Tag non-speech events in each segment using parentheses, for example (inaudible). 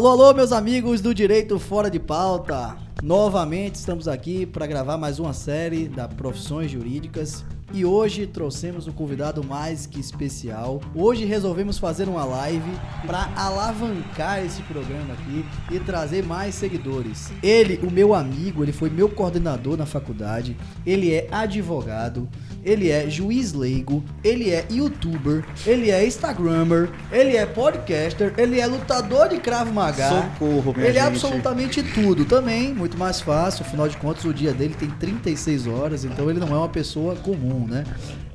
Alô, alô, meus amigos do Direito Fora de Pauta. Novamente estamos aqui para gravar mais uma série da Profissões Jurídicas e hoje trouxemos um convidado mais que especial. Hoje resolvemos fazer uma live para alavancar esse programa aqui e trazer mais seguidores. Ele, o meu amigo, ele foi meu coordenador na faculdade, ele é advogado, ele é juiz leigo, ele é youtuber, ele é instagrammer, ele é podcaster, ele é lutador de cravo maga. Socorro, minha Ele é gente. absolutamente tudo também, muito mais fácil, afinal de contas o dia dele tem 36 horas, então ele não é uma pessoa comum, né?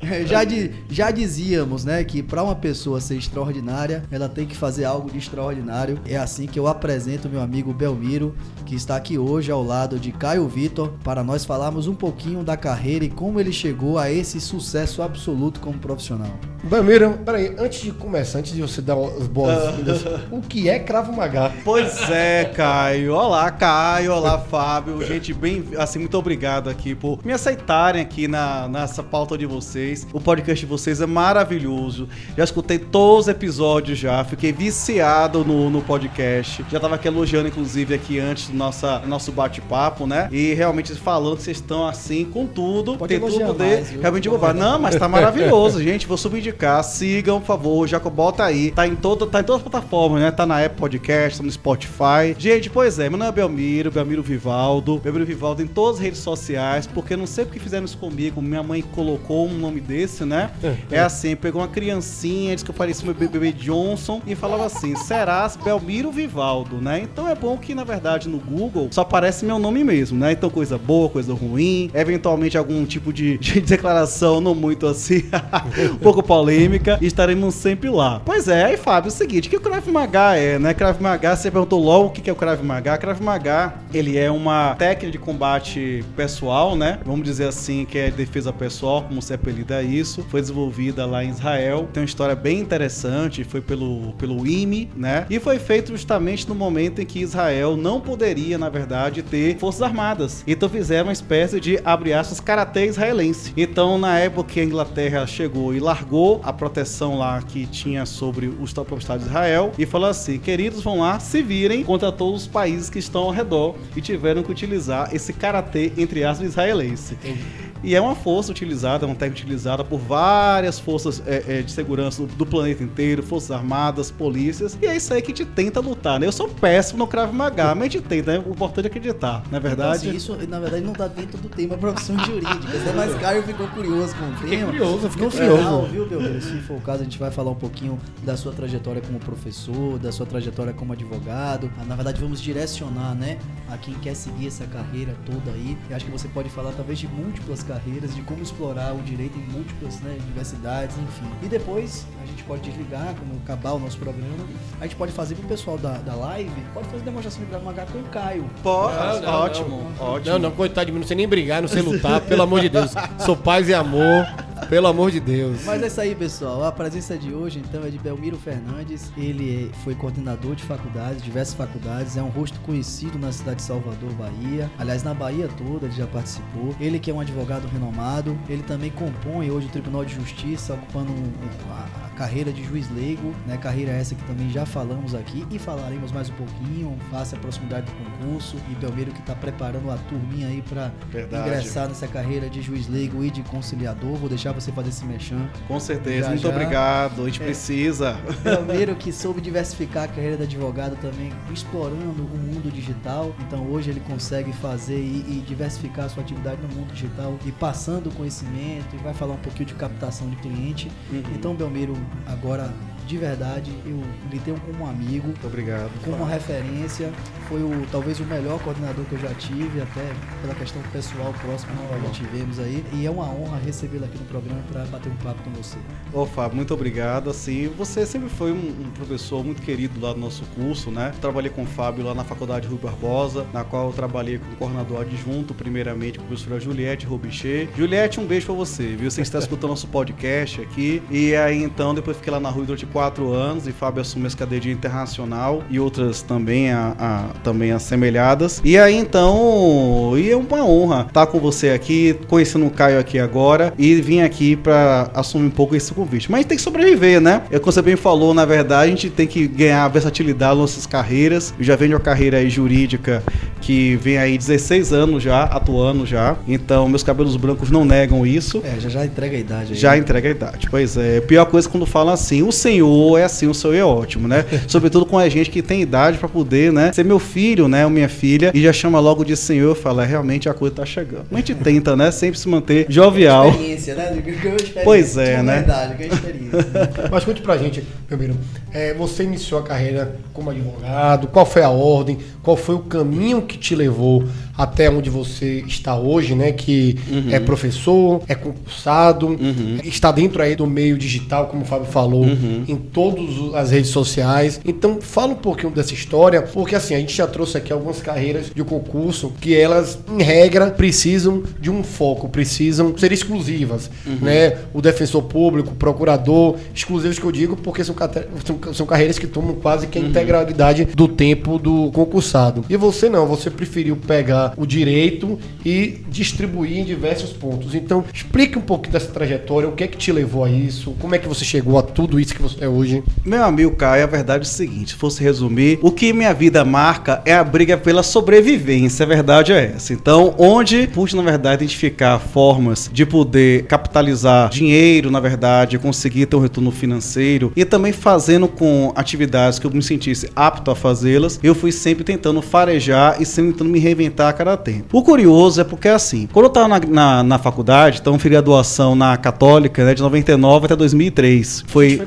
(laughs) Já, di- já dizíamos, né, que para uma pessoa ser extraordinária, ela tem que fazer algo de extraordinário. É assim que eu apresento meu amigo Belmiro, que está aqui hoje ao lado de Caio Vitor, para nós falarmos um pouquinho da carreira e como ele chegou a esse sucesso absoluto como profissional. Belmiro, peraí, antes de começar, antes de você dar as boas-vindas, (laughs) o que é Cravo Magá? Pois é, Caio. Olá, Caio. Olá, Fábio. Gente, bem, assim, muito obrigado aqui por me aceitarem aqui na, nessa pauta de vocês. O podcast de vocês é maravilhoso. Já escutei todos os episódios já. Fiquei viciado no, no podcast. Já tava aqui elogiando, inclusive, aqui antes do nossa, nosso bate-papo, né? E realmente falando que vocês estão assim com tudo. Pode Tem tudo poder mais, realmente divulgar. Não, mas tá (laughs) maravilhoso, gente. Vou subindicar. Sigam, por favor. Já bota aí. Tá em, toda, tá em todas as plataformas, né? Tá na Apple Podcast, tá no Spotify. Gente, pois é. Meu nome é Belmiro, Belmiro Vivaldo. Belmiro Vivaldo em todas as redes sociais, porque não sei porque fizeram isso comigo. Minha mãe colocou um nome desse, né? É assim, pegou uma criancinha, disse que eu parecia meu bebê Johnson e falava assim: serás Belmiro Vivaldo, né? Então é bom que, na verdade, no Google só aparece meu nome mesmo, né? Então, coisa boa, coisa ruim, eventualmente algum tipo de, (laughs) de declaração não muito assim, (laughs) um pouco polêmica, e estaremos sempre lá. Pois é, aí, Fábio, é o seguinte: o que o Krav Maga é, né? Krav Maga, você perguntou logo o que é o Krav Maga. Krav Maga, ele é uma técnica de combate pessoal, né? Vamos dizer assim, que é defesa pessoal, como se apelida isso. Foi desenvolvida lá em Israel. Tem uma história bem interessante, foi pelo, pelo IME, né? E foi feito justamente no momento em que Israel não poderia, na verdade, ter forças armadas. Então fizeram uma espécie de, abre aspas, karatê israelense. Então, na época que a Inglaterra chegou e largou a proteção lá que tinha sobre o próprio Estado de Israel e falou assim: queridos, vão lá, se virem contra todos os países que estão ao redor e tiveram que utilizar esse karatê, entre aspas, israelense. E é uma força utilizada, é uma técnica utilizada por várias forças é, é, de segurança do, do planeta inteiro, forças armadas, polícias. E é isso aí que a gente tenta lutar, né? Eu sou péssimo no Krav Maga, mas a gente tenta, né? O importante é acreditar, não é Então, verdade? assim, isso, na verdade, não tá dentro do tema profissões jurídicas, né? Mas Caio ficou curioso com o Fiquei tema. curioso, fiquei no curioso. final, viu, Belmiro? Se for o caso, a gente vai falar um pouquinho da sua trajetória como professor, da sua trajetória como advogado. Ah, Na verdade, vamos direcionar, né, a quem quer seguir essa carreira toda aí. Eu acho que você pode falar, talvez, de múltiplas carreiras, de como explorar o direito em múltiplas né, diversidades, enfim. E depois, a gente pode desligar, quando acabar o nosso programa, a gente pode fazer pro pessoal da, da live, pode fazer demonstração de Krav Maga com o Caio. Não, não, ótimo, ótimo. Não, não, coitado de mim, não sei nem brigar, não sei lutar, pelo amor de Deus. Sou paz e amor, pelo amor de Deus. Mas é isso aí, pessoal. A presença de hoje, então, é de Belmiro Fernandes. Ele foi coordenador de faculdades, diversas faculdades. É um rosto conhecido na cidade de Salvador, Bahia. Aliás, na Bahia toda ele já participou. Ele que é um advogado renomado. Ele também compõe hoje o Tribunal de Justiça, ocupando um- a, a carreira de juiz leigo. Né? Carreira essa que também já falamos aqui e falaremos mais um pouquinho, face à proximidade do concurso. E Belmiro que está preparando a turminha aí para ingressar nessa carreira de juiz leigo e de conciliador. Vou deixar você fazer esse mechan. Com certeza, Já, muito já. obrigado. A gente É. precisa. Belmiro (laughs) que soube diversificar a carreira de advogado também, explorando o mundo digital. Então hoje ele consegue fazer e, e diversificar a sua atividade no mundo digital e passando conhecimento e vai falar um pouquinho de captação de cliente. Uhum. Então Belmiro, agora de verdade, eu lhe tenho como amigo, Muito obrigado. como uma referência. Foi o talvez o melhor coordenador que eu já tive, até pela questão pessoal próxima que nós já tivemos aí. E é uma honra recebê-lo aqui no programa para bater um papo com você. Ô, Fábio, muito obrigado. Assim, você sempre foi um, um professor muito querido lá do nosso curso, né? Trabalhei com o Fábio lá na Faculdade Rui Barbosa, na qual eu trabalhei com o coordenador adjunto, primeiramente com a professora Juliette Robichê. Juliette, um beijo pra você, viu? Você que está escutando nosso podcast aqui. E aí, então, depois fiquei lá na Rui durante quatro anos e Fábio assumiu essa cadeia internacional e outras também, a, a, também assemelhadas. E aí então, e é uma honra estar com você aqui, conhecendo o Caio aqui agora e vim aqui para assumir um pouco esse convite. Mas a gente tem que sobreviver, né? É como você bem falou, na verdade, a gente tem que ganhar versatilidade nas nossas carreiras. Eu já venho de uma carreira aí jurídica que vem aí 16 anos já, atuando já. Então, meus cabelos brancos não negam isso. É, já, já entrega a idade aí. Já entrega a idade. Pois é. Pior coisa é quando fala assim, o senhor é assim, o senhor é ótimo, né? (laughs) Sobretudo com a gente que tem idade para poder, né? Ser meu filho, né? Ou minha filha. E já chama logo de senhor. Fala, é, realmente a coisa tá chegando. Mas a gente tenta, né? Sempre se manter (laughs) jovial. Experiência, né? Experiência. Pois é, né? Verdade, que é experiência. (laughs) Mas conte pra gente, primeiro, é, você iniciou a carreira como advogado, qual foi a ordem, qual foi o caminho que te levou até onde você está hoje, né? Que Uhum. é professor, é concursado, está dentro aí do meio digital, como o Fábio falou, Uhum. Em todas as redes sociais. Então, fala um pouquinho dessa história, porque assim, a gente já trouxe aqui algumas carreiras de concurso que elas, em regra, precisam de um foco, precisam ser exclusivas, Uhum. né? O defensor público, o procurador, exclusivos que eu digo porque são, são, são carreiras que tomam quase Uhum. que a integralidade do tempo do concursado. E você não, você preferiu pegar o direito e distribuir em diversos pontos. Então, explique um pouco dessa trajetória, o que é que te levou a isso, como é que você chegou a tudo isso que você é hoje. Meu amigo Caio, a verdade é o seguinte: se fosse resumir, o que minha vida marca é a briga pela sobrevivência. A verdade é essa. Então, onde pude, na verdade, identificar formas de poder capitalizar dinheiro, na verdade, conseguir ter um retorno financeiro e também fazendo com atividades que eu me sentisse apto a fazê-las, eu fui sempre tentando farejar e sempre tentando me reinventar a cada tempo. O curioso é porque, assim, quando eu tava na, na, na faculdade, então eu fiz graduação na Católica, né, de 99 até 2003. Foi Foi.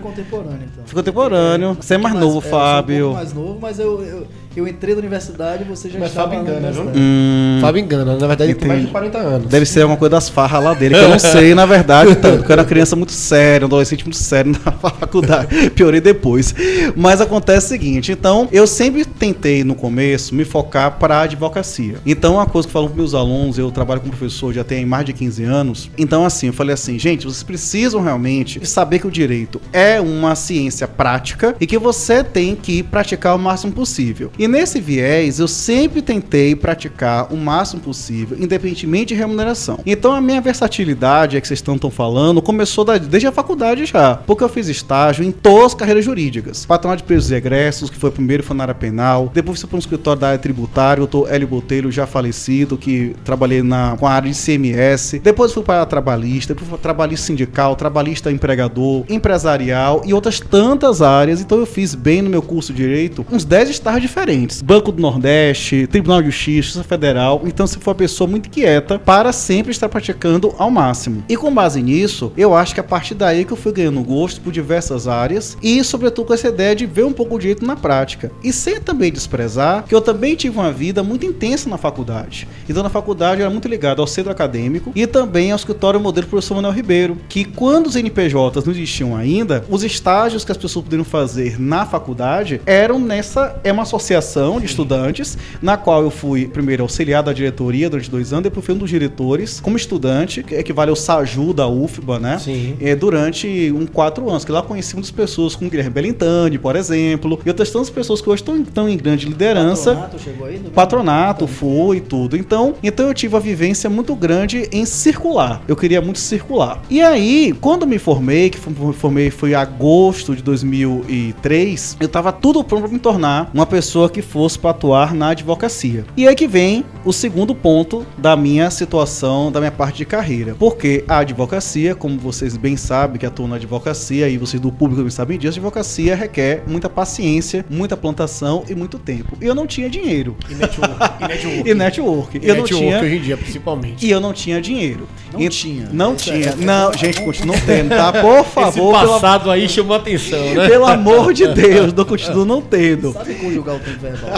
Contemporâneo, então. Contemporâneo. Você é mais novo, é, eu sou um Fábio. pouco mais novo, mas eu, eu, eu entrei na universidade e você já Mas estava Fábio na engana, viu? Hum, Fábio engana, na verdade ele tem mais de Entendi. 40 anos. deve ser alguma coisa das farras lá dele, que eu não sei, na verdade, tanto. Porque eu era uma criança muito séria, um adolescente muito sério (laughs) na faculdade. Piorei depois. Mas acontece o seguinte: então, eu sempre tentei, no começo, me focar para a advocacia. Então, uma coisa que eu falo para meus alunos, eu trabalho como professor já tem mais de 15 anos. Então, assim, eu falei assim, gente, vocês precisam realmente saber que o direito é uma ciência prática e que você tem que praticar o máximo possível. E nesse viés, eu sempre tentei praticar o máximo possível, independentemente de remuneração. Então, a minha versatilidade, é que vocês estão tão falando, começou da- desde a faculdade já, porque eu fiz estágio em todas as carreiras jurídicas. Patronato de presos e egressos, que foi primeiro foi na área penal, depois fui para um escritório da área tributária, o doutor Hélio Botelho, já falecido, que trabalhei na, com a área de CMS, depois fui para a trabalhista, depois fui trabalhista sindical, trabalhista empregador, empresarial e outras tantas áreas. Então eu fiz bem no meu curso de direito uns 10 estágios diferentes. Banco do Nordeste, Tribunal de Justiça, Federal. Então você foi uma pessoa muito quieta para sempre estar praticando ao máximo. E com base nisso, eu acho que a partir daí que eu fui ganhando gosto por diversas áreas e sobretudo com essa ideia de ver um pouco o direito na prática. E sem também desprezar que eu também tive uma vida muito intensa na faculdade. Então na faculdade eu era muito ligado ao centro acadêmico e também ao escritório modelo do professor Manuel Ribeiro, que quando os NPJs não existiam ainda, os estágios que as pessoas poderiam fazer na faculdade eram nessa é uma associação de estudantes na qual eu fui primeiro auxiliar da diretoria durante dois anos, depois fui um dos diretores como estudante, que equivale ao SAJU da UFBA, né? Sim. é, durante um quatro anos, que lá conheci muitas pessoas como Guilherme Belintani, por exemplo, e outras tantas pessoas que hoje estão, estão em grande liderança. Patronato chegou aí? Patronato, foi tudo. Então, então eu tive uma vivência muito grande em circular. Eu queria muito circular. E aí, quando me formei, que me formei foi em agosto de 2003, eu tava tudo pronto para me tornar uma pessoa que fosse para atuar na advocacia. E aí que vem o segundo ponto da minha situação, da minha parte de carreira. Porque a advocacia, como vocês bem sabem que atuam na advocacia e vocês do público também sabem disso, a advocacia requer muita paciência, muita plantação e muito tempo. E eu não tinha dinheiro. E network. E network. (laughs) E network. E eu não network tinha. hoje em dia, principalmente. E eu não tinha dinheiro. Não E- tinha. Não Isso tinha. é- Não, gente, continua não tendo, tá? Por Esse favor, pelo, passado aí chamou atenção, né? pelo amor de Deus, não continuo não tendo. Sabe conjugar o tempo verbal?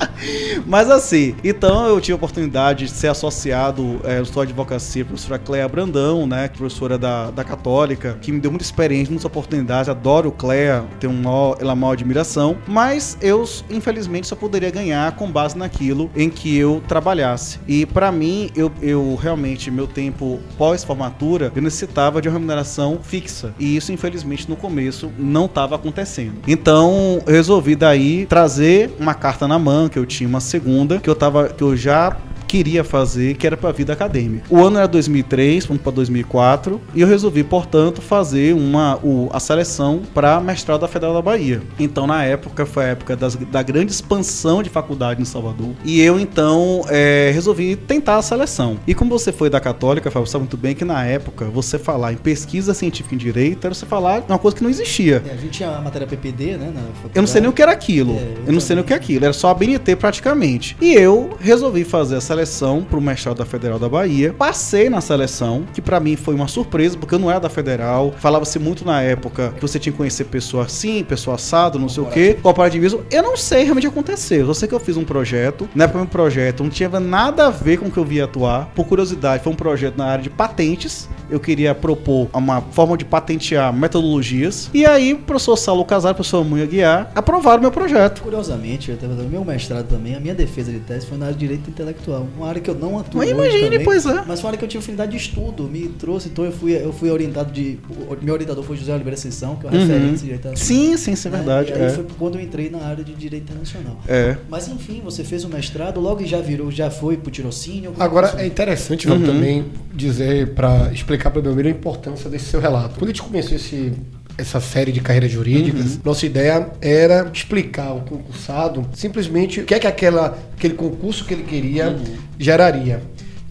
(laughs) Mas assim, então eu tive a oportunidade de ser associado é, História de Advocacia, professora Cléa Brandão, né, professora da, da Católica, que me deu muita experiência, muitas oportunidades, adoro Cléa, tenho uma ela maior admiração, mas eu, infelizmente, só poderia ganhar com base naquilo em que eu trabalhasse. E para mim, eu, eu realmente, meu tempo pós-formatura, eu necessitava de uma remuneração fixa. E isso, infelizmente, no começo não estava acontecendo. Então, eu resolvi daí trazer uma carta na mão, que eu tinha uma segunda, que eu tava, que eu já queria fazer, que era para a vida acadêmica. O ano era 2003, fomos para 2004, e eu resolvi, portanto, fazer uma, o, a seleção para mestrado da Federal da Bahia. Então, na época, foi a época das, da grande expansão de faculdade em Salvador, e eu, então, é, resolvi tentar a seleção. E como você foi da Católica, Fábio, sabe muito bem que na época, você falar em pesquisa científica em direito era você falar uma coisa que não existia. É, a gente tinha a matéria PPD, né? Eu não sei nem o que era aquilo. É, eu eu não sei nem o que é aquilo. Era só a BNT praticamente. E eu resolvi fazer a seleção para o mestrado da Federal da Bahia. Passei na seleção, que para mim foi uma surpresa, porque eu não era da Federal. Falava-se muito na época que você tinha que conhecer pessoa assim, pessoa assado, não sei o quê, cooperativismo. Eu não sei realmente aconteceu. Eu sei que eu fiz um projeto. Na época, meu projeto não tinha nada a ver com o que eu via atuar. Por curiosidade, foi um projeto na área de patentes. Eu queria propor uma forma de patentear metodologias. E aí, o professor Saulo Casar o professor Munha Guiar aprovaram meu projeto. Curiosamente, eu tava- o meu mestrado também, a minha defesa de tese foi na área de direito intelectual. Uma área que eu não atuo Mas imagine, também, pois é. Mas foi uma área que eu tive afinidade de estudo, me trouxe, então eu fui, eu fui orientado de... meu orientador foi José Oliveira Ascensão, que é uma Uhum. referência direito internacional. Sim, sim, isso é né? verdade. E aí é. foi quando eu entrei na área de direito internacional. É. Mas enfim, você fez o mestrado, logo já virou, já foi pro tirocínio. Agora é interessante vamos também dizer para explicar para o Belmiro a importância desse seu relato. Quando a gente começou esse essa série de carreiras jurídicas, nossa ideia era explicar ao concursado simplesmente o que é que aquela, aquele concurso que ele queria geraria.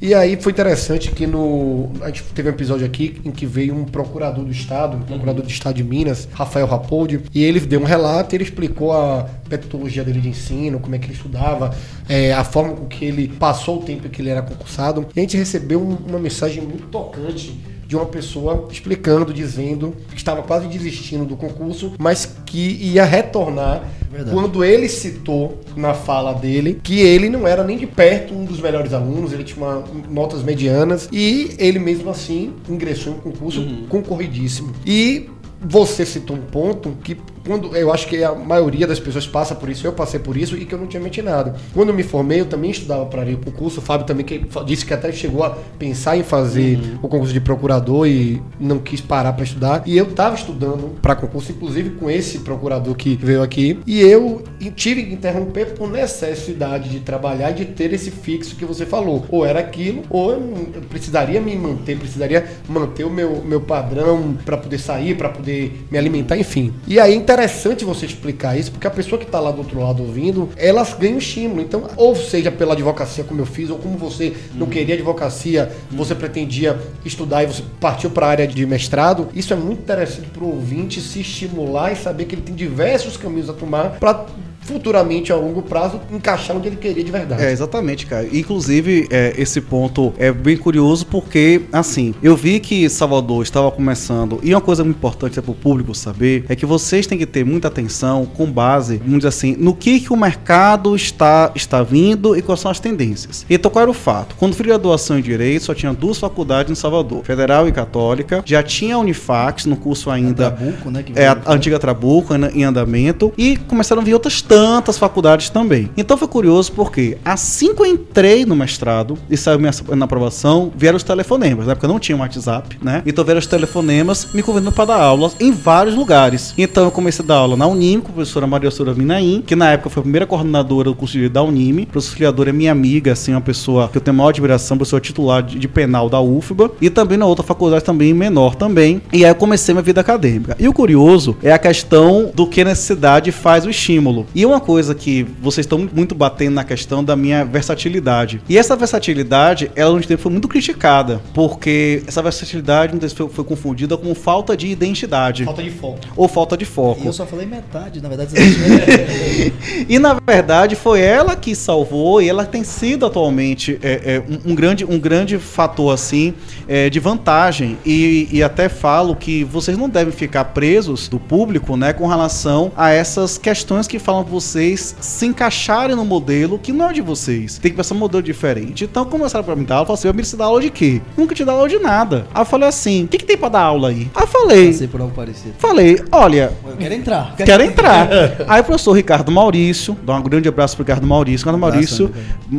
E aí foi interessante que no. A gente teve um episódio aqui em que veio um procurador do Estado, um procurador do Estado de Minas, Rafael Rapoldi, e ele deu um relato e ele explicou a metodologia dele de ensino, como é que ele estudava, é, a forma com que ele passou o tempo que ele era concursado. E a gente recebeu um- uma mensagem muito tocante de uma pessoa explicando, dizendo que estava quase desistindo do concurso, mas que ia retornar Verdade. quando ele citou na fala dele que ele não era nem de perto um dos melhores alunos, ele tinha uma- notas medianas e ele mesmo assim ingressou em um concurso concorridíssimo. E você citou um ponto que quando eu acho que a maioria das pessoas passa por isso, eu passei por isso e que eu não tinha mencionado. Quando eu me formei, eu também estudava para o concurso. O Fábio também que disse que até chegou a pensar em fazer o concurso de procurador e não quis parar para estudar. E eu estava estudando para concurso, inclusive com esse procurador que veio aqui. E eu tive que interromper por necessidade de trabalhar e de ter esse fixo que você falou. Ou era aquilo, ou eu precisaria me manter, precisaria manter o meu, meu padrão para poder sair, para poder me alimentar, enfim. E aí é interessante você explicar isso, porque a pessoa que está lá do outro lado ouvindo, elas ganham estímulo. Então, ou seja pela advocacia como eu fiz, ou como você não queria advocacia, você pretendia estudar e você partiu para a área de mestrado, isso é muito interessante para o ouvinte se estimular e saber que ele tem diversos caminhos a tomar para futuramente, a longo prazo, encaixar onde ele queria de verdade. É, exatamente, cara. Inclusive, é, esse ponto é bem curioso porque, assim, eu vi que Salvador estava começando, e uma coisa muito importante para o público saber é que vocês têm que ter muita atenção com base, vamos dizer assim, no que, que o mercado está, está vindo e quais são as tendências. Então, qual era o fato? Quando fiz graduação em Direito, só tinha duas faculdades em Salvador, Federal e Católica, já tinha a Unifax no curso ainda Trabuco, né? é, a veio- antiga Trabuco em- em andamento e começaram a vir outras tantas faculdades também. Então foi curioso porque assim que eu entrei no mestrado e saiu minha na aprovação, vieram os telefonemas, né? Porque eu não tinha um WhatsApp, né? Então vieram os telefonemas me convidando para dar aulas em vários lugares. Então eu comecei a dar aula na Unime com a professora Maria Sura Minaim, que na época foi a primeira coordenadora do curso de da Unime. A professora auxiliadora é minha amiga, assim, uma pessoa que eu tenho maior admiração, professora titular de, de penal da UFBA e também na outra faculdade também menor também. E aí eu comecei minha vida acadêmica. E o curioso é a questão do que a necessidade faz o estímulo. E uma coisa que vocês estão muito batendo na questão da minha versatilidade. E essa versatilidade, ela no tempo foi muito criticada, porque essa versatilidade vezes foi, foi confundida com falta de identidade Falta de foco. ou falta de foco. E eu só falei metade, na verdade. (laughs) E na verdade foi ela que salvou e ela tem sido atualmente é, é, um, um grande, um grande fator assim é, de vantagem. E, e até falo que vocês não devem ficar presos do público né, com relação a essas questões que falam vocês se encaixarem no modelo que não é de vocês. Tem que pensar um modelo diferente. Então começaram pra mim dar aula, falei assim, eu você dá aula de quê? Nunca te dá aula de nada. Aí eu falei assim, o que, que tem pra dar aula aí? Aí eu falei, Passei por algo parecido. falei, olha, Eu quero entrar. (laughs) Quero entrar. Aí o professor Ricardo Maurício, dá um grande abraço pro Ricardo Maurício. Ricardo Maurício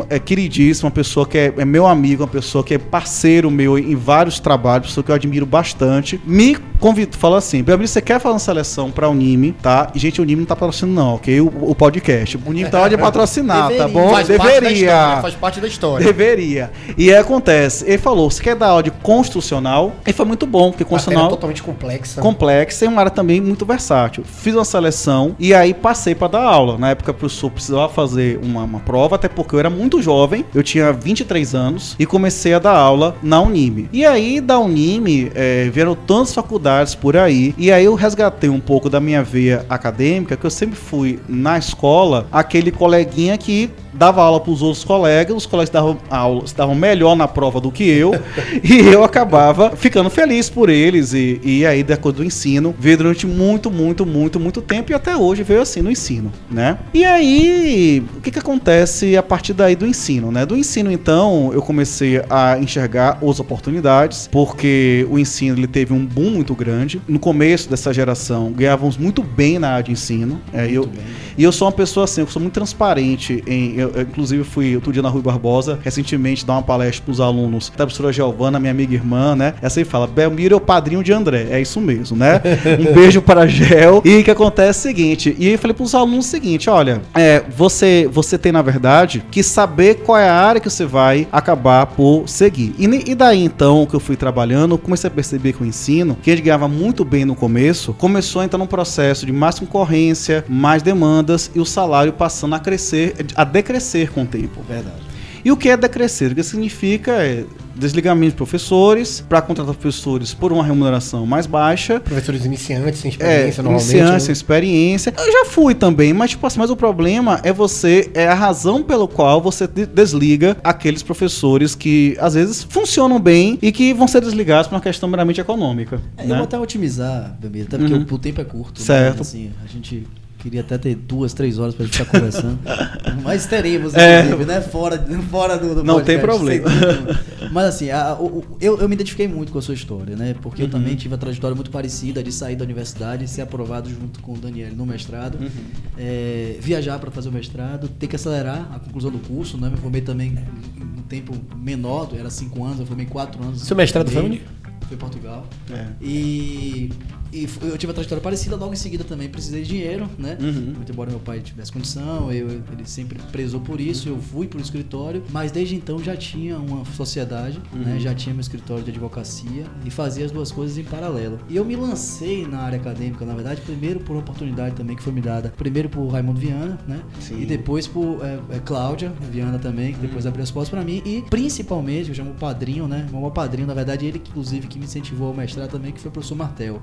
é queridíssimo, uma pessoa que é, é meu amigo, uma pessoa que é parceiro meu em vários trabalhos, pessoa que eu admiro bastante. Me convidou, falou assim: Beatriz, você quer fazer uma seleção pra Unime, tá? E, gente, o Unime não tá patrocinando, não, ok? O, o podcast. O Unime tá hora de patrocinar, tá Deveria. bom? Faz parte da história, Deveria. faz parte da história. Deveria. E aí acontece, ele falou: você quer dar aula de constitucional? E foi muito bom, porque Matéria constitucional totalmente complexa. complexa e uma área também muito versátil. Fiz uma seleção e aí passei para dar aula. Na época, o professor precisava fazer uma, uma prova, até porque eu era muito jovem, eu tinha 23 anos e comecei a dar aula na Unime. E aí, da Unime, eh, vieram tantas faculdades por aí, e aí eu resgatei um pouco da minha veia acadêmica, que eu sempre fui na escola aquele coleguinha que dava aula para os outros colegas, os colegas davam aula, davam melhor na prova do que eu, (laughs) e eu acabava ficando feliz por eles, e, e aí, da coisa do ensino, veio durante muito, muito, muito, muito tempo, e até hoje veio assim no ensino, né? E aí, o que que acontece a partir daí do ensino, né? Do ensino, então, eu comecei a enxergar outras oportunidades, porque o ensino, ele teve um boom muito grande. No começo dessa geração, ganhávamos muito bem na área de ensino, é, eu, e eu sou uma pessoa assim, eu sou muito transparente em. Eu, eu, inclusive, fui outro dia na Rui Barbosa, recentemente, dar uma palestra pros alunos da professora Giovana, minha amiga irmã, né? Essa aí fala: Belmiro é o padrinho de André. É isso mesmo, né? (laughs) Um beijo para a Gel. E o que acontece é o seguinte: e eu falei pros alunos o seguinte: olha, é, você, você tem, na verdade, que saber qual é a área que você vai acabar por seguir. E, e daí, então, que eu fui trabalhando, comecei a perceber que o ensino, que a gente ganhava muito bem no começo, começou a entrar num processo de mais concorrência, mais demandas e o salário passando a crescer, a decrescer com o tempo. Verdade. E o que é decrescer? O que significa é desligamento de professores, para contratar professores por uma remuneração mais baixa. Professores iniciantes, sem É, experiência, normalmente. iniciante, né? sem experiência. Eu já fui também, mas tipo assim, mas o problema é você, é a razão pelo qual você de- desliga aqueles professores que às vezes funcionam bem e que vão ser desligados por uma questão meramente econômica. É, Eu né? vou até otimizar, Belmiro, até porque Uhum. o, o tempo é curto. Certo. Né? Assim, a gente queria até ter duas, três horas pra gente ficar conversando. (laughs) Mas teremos, É. inclusive, né? Fora, fora do, do Não tem podcast, problema. sem dúvida. Mas assim, a- o- o- eu, eu me identifiquei muito com a sua história, né? Porque Uhum. eu também tive uma trajetória muito parecida de sair da universidade ser aprovado junto com o Daniel no mestrado. Uhum. É, viajar para fazer o mestrado, ter que acelerar a conclusão do curso, né? Me formei também em um tempo menor, era cinco anos, eu formei quatro anos. Seu mestrado foi onde? Foi em Portugal. É. E, e eu tive uma trajetória parecida, logo em seguida também precisei de dinheiro, né? Uhum. Muito embora meu pai tivesse condição, eu, ele sempre prezou por isso, eu fui pro escritório, mas desde então já tinha uma sociedade, né? Já tinha meu escritório de advocacia e fazia as duas coisas em paralelo. E eu me lancei na área acadêmica, na verdade, primeiro por uma oportunidade também que foi me dada, primeiro por Raimundo Viana, né? Sim. E depois por é, é, Cláudia Viana também, que depois abriu as portas pra mim, e principalmente, eu chamo o padrinho, né? O meu padrinho, na verdade, ele inclusive que me incentivou ao mestrado também, que foi o professor Martel,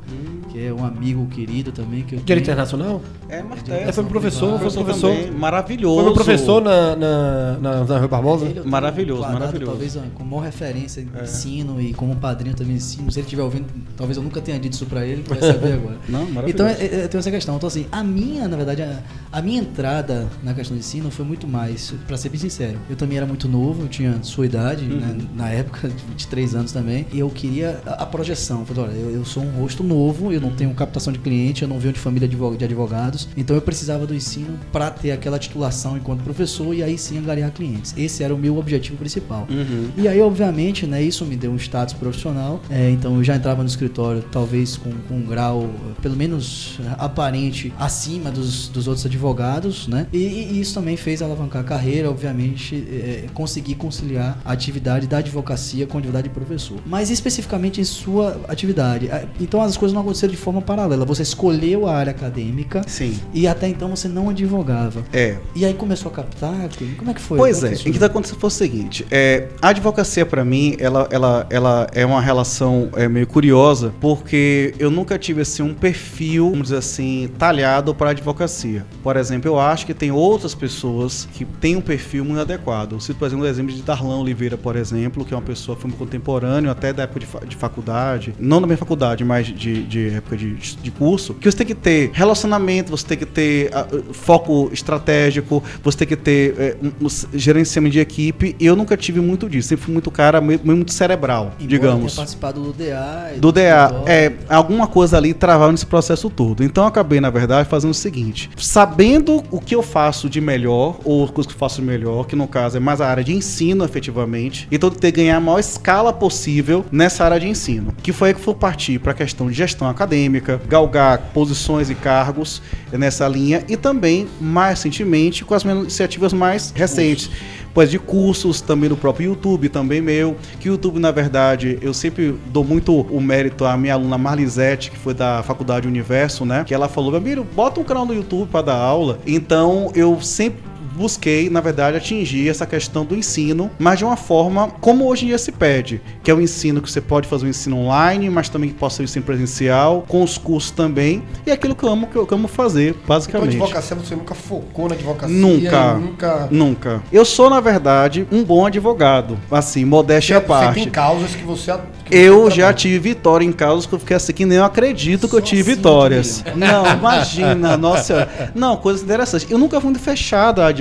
que é um amigo querido também que eu Direito tenho. internacional? É, mas É, foi meu professor, foi meu professor. também, maravilhoso. Foi meu professor na, na, na, na Rui Barbosa. Ele eu tenho Maravilhoso, guardado, maravilhoso. Talvez como maior referência em É. ensino e como padrinho também de ensino. Se ele estiver ouvindo, talvez eu nunca tenha dito isso pra ele, vai saber agora. (laughs) Não, maravilhoso. Então é, é, tem essa questão. Então, assim, a minha, na verdade, a, a minha entrada na questão de ensino foi muito mais, pra ser bem sincero. Eu também era muito novo, eu tinha sua idade, Uhum. né, na época, (laughs) de 23 anos também, e eu queria a, a projeção. Eu falei, olha, eu, eu sou um rosto novo, eu não tenho captação de cliente, eu não venho de família de advogados, então eu precisava do ensino pra ter aquela titulação enquanto professor e aí sim angariar clientes. Esse era o meu objetivo principal. Uhum. E aí, obviamente, né, isso me deu um status profissional. É, então, eu já entrava no escritório, talvez com, com um grau, pelo menos aparente, acima dos, dos outros advogados, né? E, e isso também fez alavancar a carreira, obviamente, eh, conseguir conciliar a atividade da advocacia com a atividade de professor. Mas especificamente em sua atividade. Ah, Então, as coisas não aconteceram de forma paralela. Você escolheu a área acadêmica Sim. e até então você não advogava. É. E aí começou a captar? Como é que foi? Pois é, que o que está acontecendo foi o seguinte: é, a advocacia para mim, ela, ela, ela é uma relação é, meio curiosa, porque eu nunca tive assim um perfil, vamos dizer assim, talhado para a advocacia. Por exemplo, eu acho que tem outras pessoas que têm um perfil muito adequado. Eu cito, por exemplo, o exemplo de Darlan Oliveira, por exemplo, que é uma pessoa que foi meu contemporâneo até da época de faculdade, não da minha faculdade, mas de, de, de época de, de curso, que você tem que ter relacionamento, você tem que ter ah, foco estratégico, você tem que ter é, um, gerenciamento de equipe. Eu nunca tive muito disso. Sempre fui muito cara, meio, muito cerebral, Embora digamos. tenha participado do DA. e Do DA, é, alguma coisa ali travava nesse processo todo. Então eu acabei, na verdade, fazendo o seguinte: sabendo o que eu faço de melhor, ou coisas que eu faço de melhor, que no caso é mais a área de ensino, efetivamente, então ter ganhar a maior escala possível nessa área de ensino. Que foi aí que eu fui partir para a questão de gestão acadêmica, galgar posições e cargos nessa linha, e também, mais recentemente, com as minhas iniciativas mais recentes pois de cursos também no próprio YouTube, também meu. Que o YouTube, na verdade, eu sempre dou muito o mérito à minha aluna Marlisete, que foi da Faculdade Universo, né? Que ela falou, Gamiro, bota um canal no YouTube para dar aula. Então eu sempre busquei, na verdade, atingir essa questão do ensino, mas de uma forma como hoje em dia se pede, que é o ensino que você pode fazer o ensino online, mas também que possa ser o ensino presencial, com os cursos também, e é aquilo que eu amo, que eu amo fazer, Então, basicamente. advocacia, você nunca focou na advocacia? Nunca. Nunca. Nunca. Eu sou, na verdade, um bom advogado. Assim, modéstia à Você parte. tem causas que você. que Eu você já trabalha. tive vitória em casos que eu fiquei assim que nem eu acredito que eu Só tive assim, vitórias. Não, imagina, nossa. Não, coisas interessantes. Eu nunca fui muito fechado à advocacia.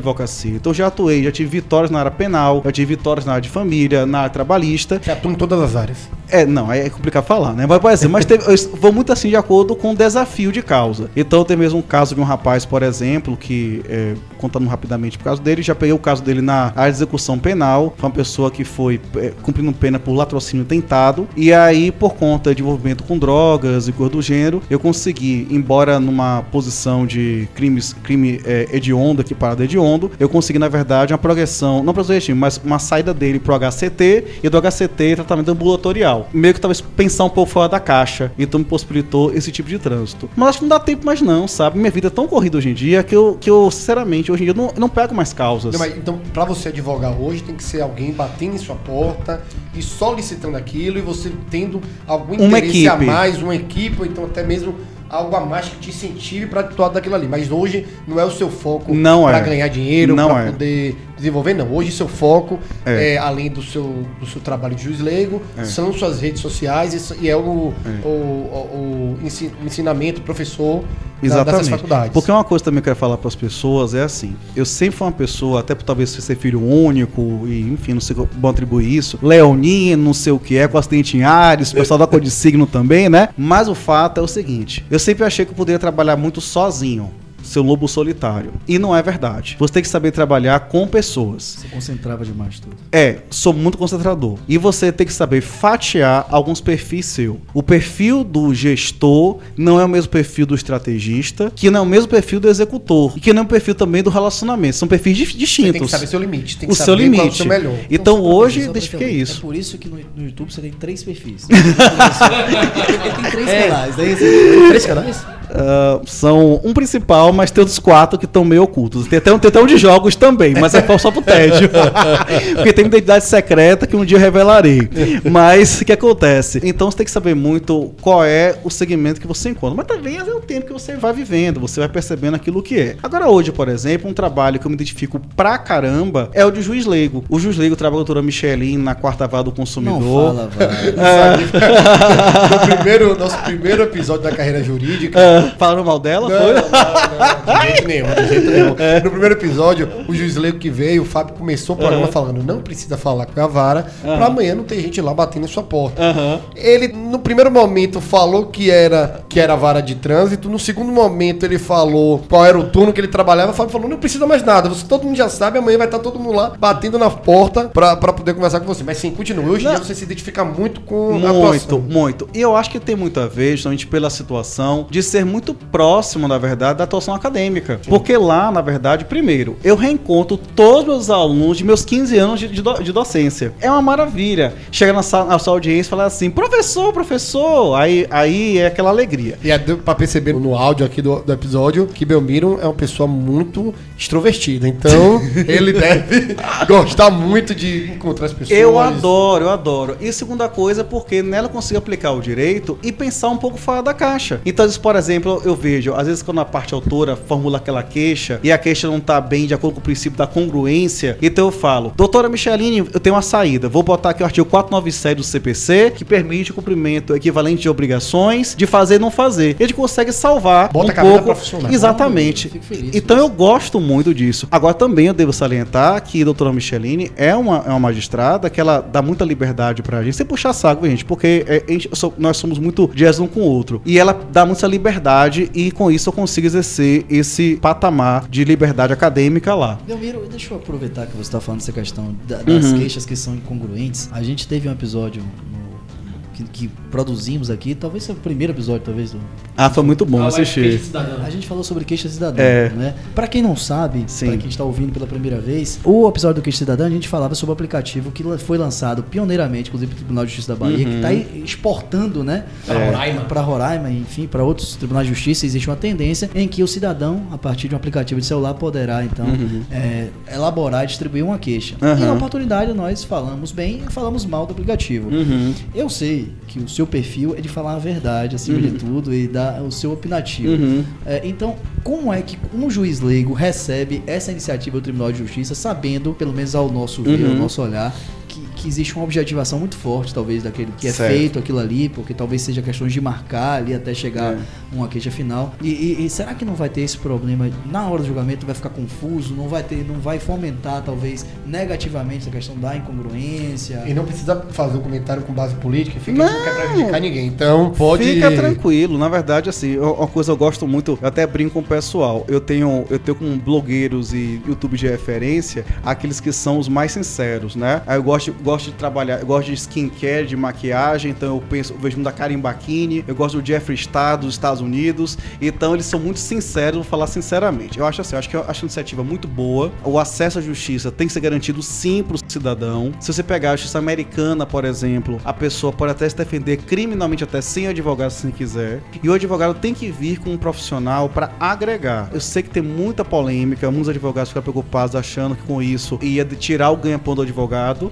Então eu já atuei, já tive vitórias na área penal, já tive vitórias na área de família, na área trabalhista. Você atua em todas as áreas. É, não, é complicado falar, né? Mas, por exemplo, mas teve, eu vou muito assim de acordo com o desafio de causa. Então tem mesmo um caso de um rapaz, por exemplo, que, é, contando rapidamente o caso dele, já peguei o caso dele na área de execução penal. Foi uma pessoa que foi é, cumprindo pena por latrocínio tentado. E aí, por conta de envolvimento com drogas e coisa do gênero, eu consegui, embora numa posição de crimes, crime é, hediondo, aqui parada hediondo, eu consegui, na verdade, uma progressão, não progressão, mas uma saída dele pro HCT e do HCT tratamento ambulatorial. Meio que talvez pensar um pouco fora da caixa, então me possibilitou esse tipo de trânsito. Mas acho que não dá tempo mais não, sabe? Minha vida é tão corrida hoje em dia que eu, que eu sinceramente, hoje em dia eu não, não pego mais causas. Não, então, pra você advogar hoje, tem que ser alguém batendo em sua porta e solicitando aquilo e você tendo algum Uma interesse a equipe. mais, uma equipe, ou então até mesmo algo a mais que te incentive pra atuar daquilo ali. Mas hoje não é o seu foco pra é. ganhar dinheiro, pra é. poder desenvolver, não. Hoje seu foco, É. é, além do seu, do seu trabalho de juiz leigo, É. são suas redes sociais e, e é o, o, o, o ensi- o ensinamento, professor da- dessas Exatamente. faculdades. Porque uma coisa também que eu quero falar para as pessoas é assim: eu sempre fui uma pessoa, até por talvez ser filho único, e enfim, não sei como atribuir isso, leonino, não sei o que é, com acidente em Ares, o pessoal da cor de signo também, né? Mas o fato é o seguinte: eu sempre achei que eu poderia trabalhar muito sozinho. Ser um lobo solitário. E não é verdade. Você tem que saber trabalhar com pessoas. Você concentrava demais tudo. É, sou muito concentrador. E você tem que saber fatiar alguns perfis seu. O perfil do gestor não é o mesmo perfil do estrategista, que não é o mesmo perfil do executor, e que não é o perfil também do relacionamento. São perfis dif- Você distintos. tem que saber seu limite, tem que o seu saber qual é o limite. seu melhor. Então, pra hoje, identifiquei entender. isso. É por isso que no, no YouTube você tem três perfis. (laughs) Porque tem três canais, não é isso? Três canais? Ah, são um principal, mas tem outros quatro que estão meio ocultos. Tem até, um, tem até um de jogos também, mas é só pro tédio. (laughs) Porque tem uma identidade secreta que um dia eu revelarei. Mas o que acontece? Então você tem que saber muito qual é o segmento que você encontra. Mas também é o tempo que você vai vivendo, você vai percebendo aquilo que é. Agora, hoje, por exemplo, um trabalho que eu me identifico pra caramba é o de juiz leigo. O juiz leigo trabalha com a doutora Michelin na quarta vara do Não consumidor. fala, vai. (laughs) no primeiro, nosso primeiro episódio da carreira jurídica. Falaram mal dela? Não, foi? não, não, de jeito nenhum, de jeito nenhum. No primeiro episódio, o juiz leigo que veio, o Fábio começou o programa falando: não precisa falar com a vara, pra amanhã não ter gente lá batendo em sua porta. Aham. Ele, no primeiro momento, falou que era, que era vara de trânsito. No segundo momento, ele falou qual era o turno que ele trabalhava. O Fábio falou: não precisa mais nada. Você, todo mundo já sabe, amanhã vai estar todo mundo lá batendo na porta pra, pra poder conversar com você. Mas sim, continue. Hoje em Não. dia você se identifica muito com a Muito, muito. E eu acho que tem muito a ver, justamente pela situação, de ser muito próximo, na verdade, da atuação acadêmica. Porque lá, na verdade, primeiro, eu reencontro todos os meus alunos de meus 15 anos de, de do- de docência. É uma maravilha. Chega na, sala, na sua audiência e fala assim, professor, professor. Aí, aí é aquela alegria. E é pra perceber no áudio aqui do, do episódio que Belmiro é uma pessoa muito extrovertida. Então, (laughs) ele deve gostar muito de encontrar as pessoas. Eu adoro, eu adoro. E segunda coisa, porque nela eu consigo aplicar o direito e pensar um pouco fora da caixa. Então, por exemplo, exemplo, eu vejo, às vezes quando a parte autora formula aquela queixa e a queixa não tá bem de acordo com o princípio da congruência, então eu falo, doutora Micheline, eu tenho uma saída, vou botar aqui o artigo 497 do CPC, que permite o cumprimento equivalente de obrigações de fazer e não fazer. Ele consegue salvar Bota um a cabeça pouco. profissional. Exatamente. Fico feliz Então eu gosto muito disso. Agora também eu devo salientar que a doutora Micheline é uma, é uma magistrada que ela dá muita liberdade pra gente, sem puxar saco, gente, porque é, gente- eu nós somos muito dias um com o outro. E ela dá muita liberdade e com isso eu consigo exercer esse patamar de liberdade acadêmica lá. Delmiro, deixa eu aproveitar que você está falando dessa questão da- das Uhum. queixas que são incongruentes. A gente teve um episódio no- que, que produzimos aqui, talvez seja o primeiro episódio, talvez, do, Ah, foi muito bom assistir. A gente falou sobre queixa cidadã, É. né? Pra quem não sabe, Sim. pra quem está ouvindo pela primeira vez, o episódio do Queixa Cidadã a gente falava sobre o aplicativo que foi lançado pioneiramente, inclusive pelo Tribunal de Justiça da Bahia, Uhum. que está aí exportando, né? Pra Roraima. Para Roraima, enfim, para outros tribunais de justiça, existe uma tendência em que o cidadão, a partir de um aplicativo de celular, poderá, então, é, elaborar e distribuir uma queixa. E Uhum. na oportunidade nós falamos bem e falamos mal do aplicativo. Uhum. Eu sei que o seu perfil é de falar a verdade, acima de tudo, e dar o seu opinativo. Uhum. É, então, como é que um juiz leigo recebe essa iniciativa do Tribunal de Justiça, sabendo, pelo menos ao nosso ver, Uhum. ao nosso olhar, que, existe uma objetivação muito forte, talvez, daquele que é Certo. feito aquilo ali, porque talvez seja questões de marcar ali até chegar É. uma queixa final. E, e- e será que não vai ter esse problema na hora do julgamento? Vai ficar confuso? Não vai ter, não vai fomentar, talvez, negativamente essa questão da incongruência? E não precisa fazer um comentário com base política, fica Não. não quer prejudicar ninguém. Então, pode. Fica tranquilo, na verdade, assim, eu- uma coisa eu gosto muito, eu até brinco com o pessoal. Eu tenho, eu tenho com blogueiros e YouTube de referência aqueles que são os mais sinceros, né? Aí eu gosto, gosto de trabalhar, eu gosto de skincare, de maquiagem, então eu penso, eu vejo muito da Karen Bakini, eu gosto do Jeffree Star dos Estados Unidos, então eles são muito sinceros, vou falar sinceramente. Eu acho assim, eu acho que eu acho a iniciativa muito boa. O acesso à justiça tem que ser garantido sim cidadão. Se você pegar a justiça americana, por exemplo, a pessoa pode até se defender criminalmente até sem advogado se quiser. E o advogado tem que vir com um profissional para agregar. Eu sei que tem muita polêmica, muitos advogados ficam preocupados achando que com isso ia tirar o ganha-pão do advogado.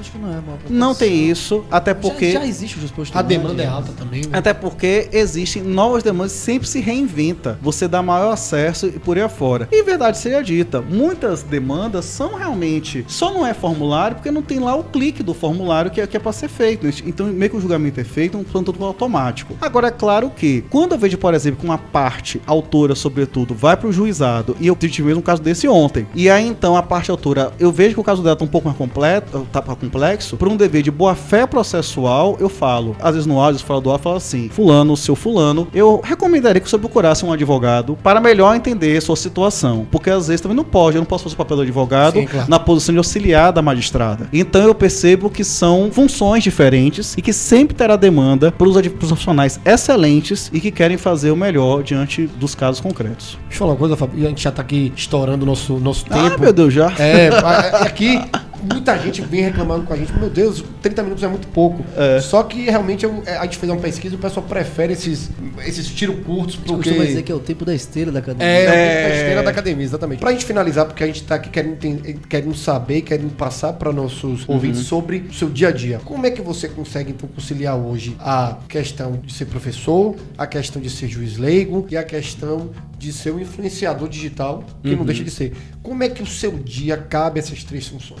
Acho que não é uma Não tem isso, até porque Já, já existe o disposto A demanda é alta também. né? até porque existem novas demandas, sempre se reinventa. Você dá maior acesso e por aí afora. E verdade seja dita, muitas demandas são realmente. Só não é formulário porque não tem lá o clique do formulário que é, que é para ser feito. Então, meio que o julgamento é feito um plano todo automático. Agora, é claro que, quando eu vejo, por exemplo, que uma parte autora, sobretudo, vai para o juizado, e eu tive mesmo um caso desse ontem. E aí, então, a parte autora, eu vejo que o caso dela tá um pouco mais completo, tá complexo, por um dever de boa-fé processual, eu falo. Às vezes no áudio, eu falo do áudio, eu falo assim: Fulano, seu Fulano, eu recomendaria que você procurasse um advogado para melhor entender sua situação. Porque às vezes também não pode, eu não posso fazer o papel do advogado Sim, claro. na posição de auxiliar da magistrada. Então eu percebo que são funções diferentes e que sempre terá demanda para os profissionais excelentes e que querem fazer o melhor diante dos casos concretos. Deixa eu falar uma coisa, Fábio. A gente já tá aqui estourando o nosso, nosso Ah, tempo. meu Deus, já. É, aqui muita gente vem reclamando com a gente. Meu Deus, 30 minutos é muito pouco. É. Só que realmente eu- a gente fez uma pesquisa e o pessoal prefere esses, esses tiros curtos Porque... costuma dizer que é o tempo da esteira da academia. É, É. a esteira da academia, exatamente. Pra gente finalizar, porque a gente tá aqui querendo, querendo saber, querendo passar para nossos ouvintes sobre o seu dia a dia. Como é que você consegue, então, conciliar hoje a questão de ser professor, a questão de ser juiz leigo e a questão de ser um influenciador digital, que não deixa de ser. Como é que o seu dia cabe essas três funções?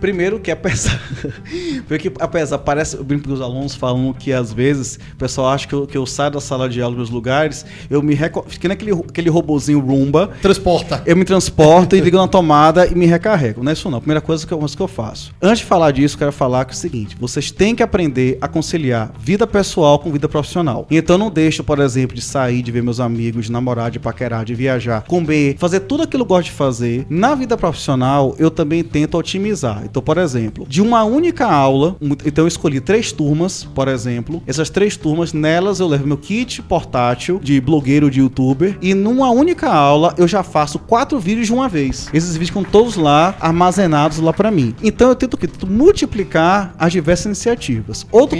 Primeiro que apesar. (laughs) Porque apesar, parece. Eu brinco que os alunos falam que às vezes o pessoal acha que eu, que eu saio da sala de aula dos lugares, eu me reco... Que nem aquele, robozinho Roomba. Transporta. Eu me transporto e ligo na tomada e me recarrego. Não é isso não. Primeira coisa que eu, que eu faço. Antes de falar disso, eu quero falar que é o seguinte: vocês têm que aprender a conciliar vida pessoal com vida profissional. Então eu não deixo, por exemplo, de sair, de ver meus amigos, de namorar, de paquerar, de viajar, comer, fazer tudo aquilo que eu gosto de fazer. Na vida profissional, eu também tento otimizar. Então, por exemplo, de uma única aula, então eu escolhi três turmas, por exemplo. Essas três turmas, nelas eu levo meu kit portátil de blogueiro, de youtuber, e numa única aula eu já faço quatro vídeos de uma vez. Esses vídeos ficam todos lá armazenados lá pra mim. Então eu tento? Tento multiplicar as diversas iniciativas. Outro.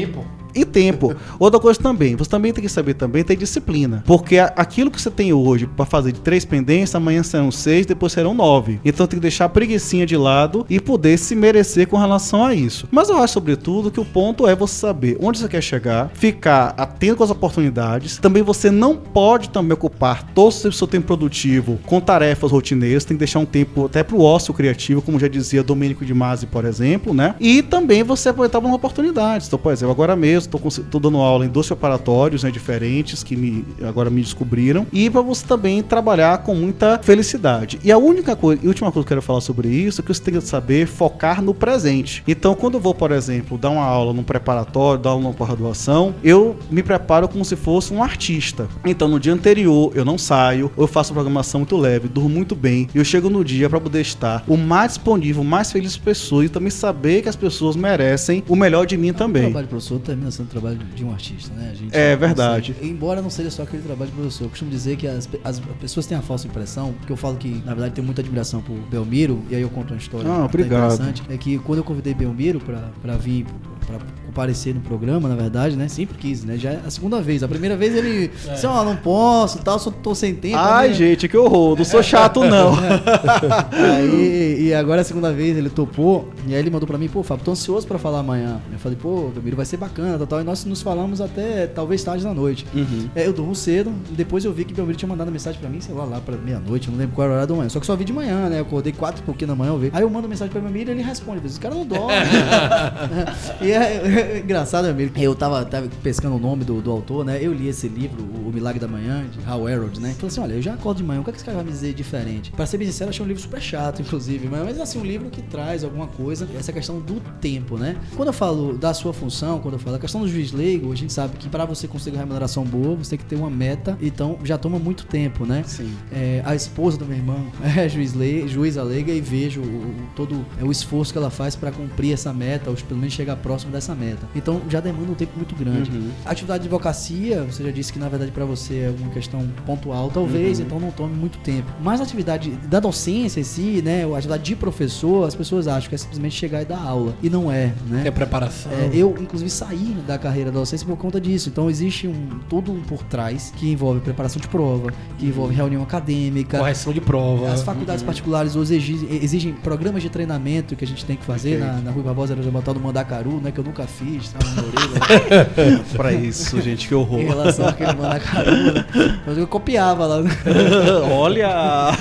E tempo. Outra coisa também, você também tem que saber também ter disciplina. Porque aquilo que você tem hoje pra fazer de três pendências, amanhã serão seis, depois serão nove. Então tem que deixar a preguiçinha de lado e poder se merecer com relação a isso. Mas eu acho, sobretudo, que o ponto é você saber onde você quer chegar, ficar atento com as oportunidades. Também você não pode também ocupar todo o seu tempo produtivo com tarefas rotineiras, tem que deixar um tempo até pro ócio criativo, como já dizia Domênico de Masi, por exemplo, né? E também você aproveitar uma oportunidade. Então, por exemplo, agora mesmo tô dando aula em dois preparatórios né, diferentes que me, agora me descobriram. E para você também trabalhar com muita felicidade. E a única coisa, e última coisa que eu quero falar sobre isso é que você tem que saber focar no presente. Então, quando eu vou, por exemplo, dar uma aula num preparatório, dar aula numa graduação, eu me preparo como se fosse um artista. Então, no dia anterior, eu não saio, eu faço programação muito leve, durmo muito bem. Eu chego no dia para poder estar o mais disponível, o mais feliz pessoas e também saber que as pessoas merecem o melhor de mim O também. trabalho professor termina sendo o trabalho de um artista, né? A gente É verdade. consegue- embora não seja só aquele trabalho de professor, eu costumo dizer que as, as pessoas têm a falsa impressão, porque eu falo que, na verdade, tenho muita admiração por Belmiro, e aí eu conto uma história Ah, interessante. É que quando eu convidei Belmiro pra, pra vir, pra comparecer no programa, na verdade, né? Sempre quis, né? Já é a segunda vez. A primeira vez ele disse, ó, não posso, tal, só tô sem tempo. Ai, né? gente, que horror. Não sou chato, não. (laughs) Aí, e agora a segunda vez ele topou, e aí ele mandou pra mim, pô, Fábio, tô ansioso pra falar amanhã. Eu falei, pô, Belmiro, vai ser bacana, tal, tal. E nós nos falamos até talvez tarde da noite. Uhum. É, eu durmo cedo, depois eu vi que Belmiro tinha mandado mensagem pra mim, sei lá, lá pra meia-noite, não lembro qual era o horário da manhã. Só que só vi de manhã, né? Eu acordei quatro e pouquinho da manhã, eu vi. Aí eu mando mensagem pra Belmiro e ele responde, esse cara não dorme. (laughs) e é, é engraçado, Belmiro, eu tava, tava pescando o nome do, do autor, né? Eu li esse livro, O Milagre da Manhã, de Hal Herold, né? Falei assim, olha, eu já acordo de manhã, o que, é que esse cara vai me dizer diferente? Pra ser bem sincero, eu achei um livro super chato, inclusive, mas, mas assim, um livro que traz alguma coisa, essa questão do tempo, né? Quando eu falo da sua função, quando eu falo da questão do juiz leigo, a gente sabe que para você conseguir uma remuneração boa, você tem que ter uma meta, então já toma muito tempo, né? Sim. É, a esposa do meu irmão (laughs) é juiz, lei, juiz alega e vejo o, o- todo é, o esforço que ela faz para cumprir essa meta, ou pelo menos chegar próximo dessa meta. Então já demanda um tempo muito grande. Uhum. A atividade de advocacia, você já disse que na verdade para você é uma questão pontual, talvez, Uhum. então não tome muito tempo. Mas a atividade da docência em si, né, a atividade de professor, as pessoas acham que é simplesmente chegar e dar aula. E não é, né? É preparação. É, eu, inclusive, saí da carreira da docência por conta disso. Então, existe um tudo um por trás que envolve preparação de prova, que envolve reunião acadêmica. Correção de prova. As faculdades particulares hoje exigem, exigem programas de treinamento que a gente tem que fazer Ok. na, na Rui Barbosa, era botar do Mandacaru, né? Que eu nunca fiz, orelha, (laughs) pra isso, gente, que horror. em relação àquele Mandacaru, né? Eu copiava lá. né? (laughs) Olha!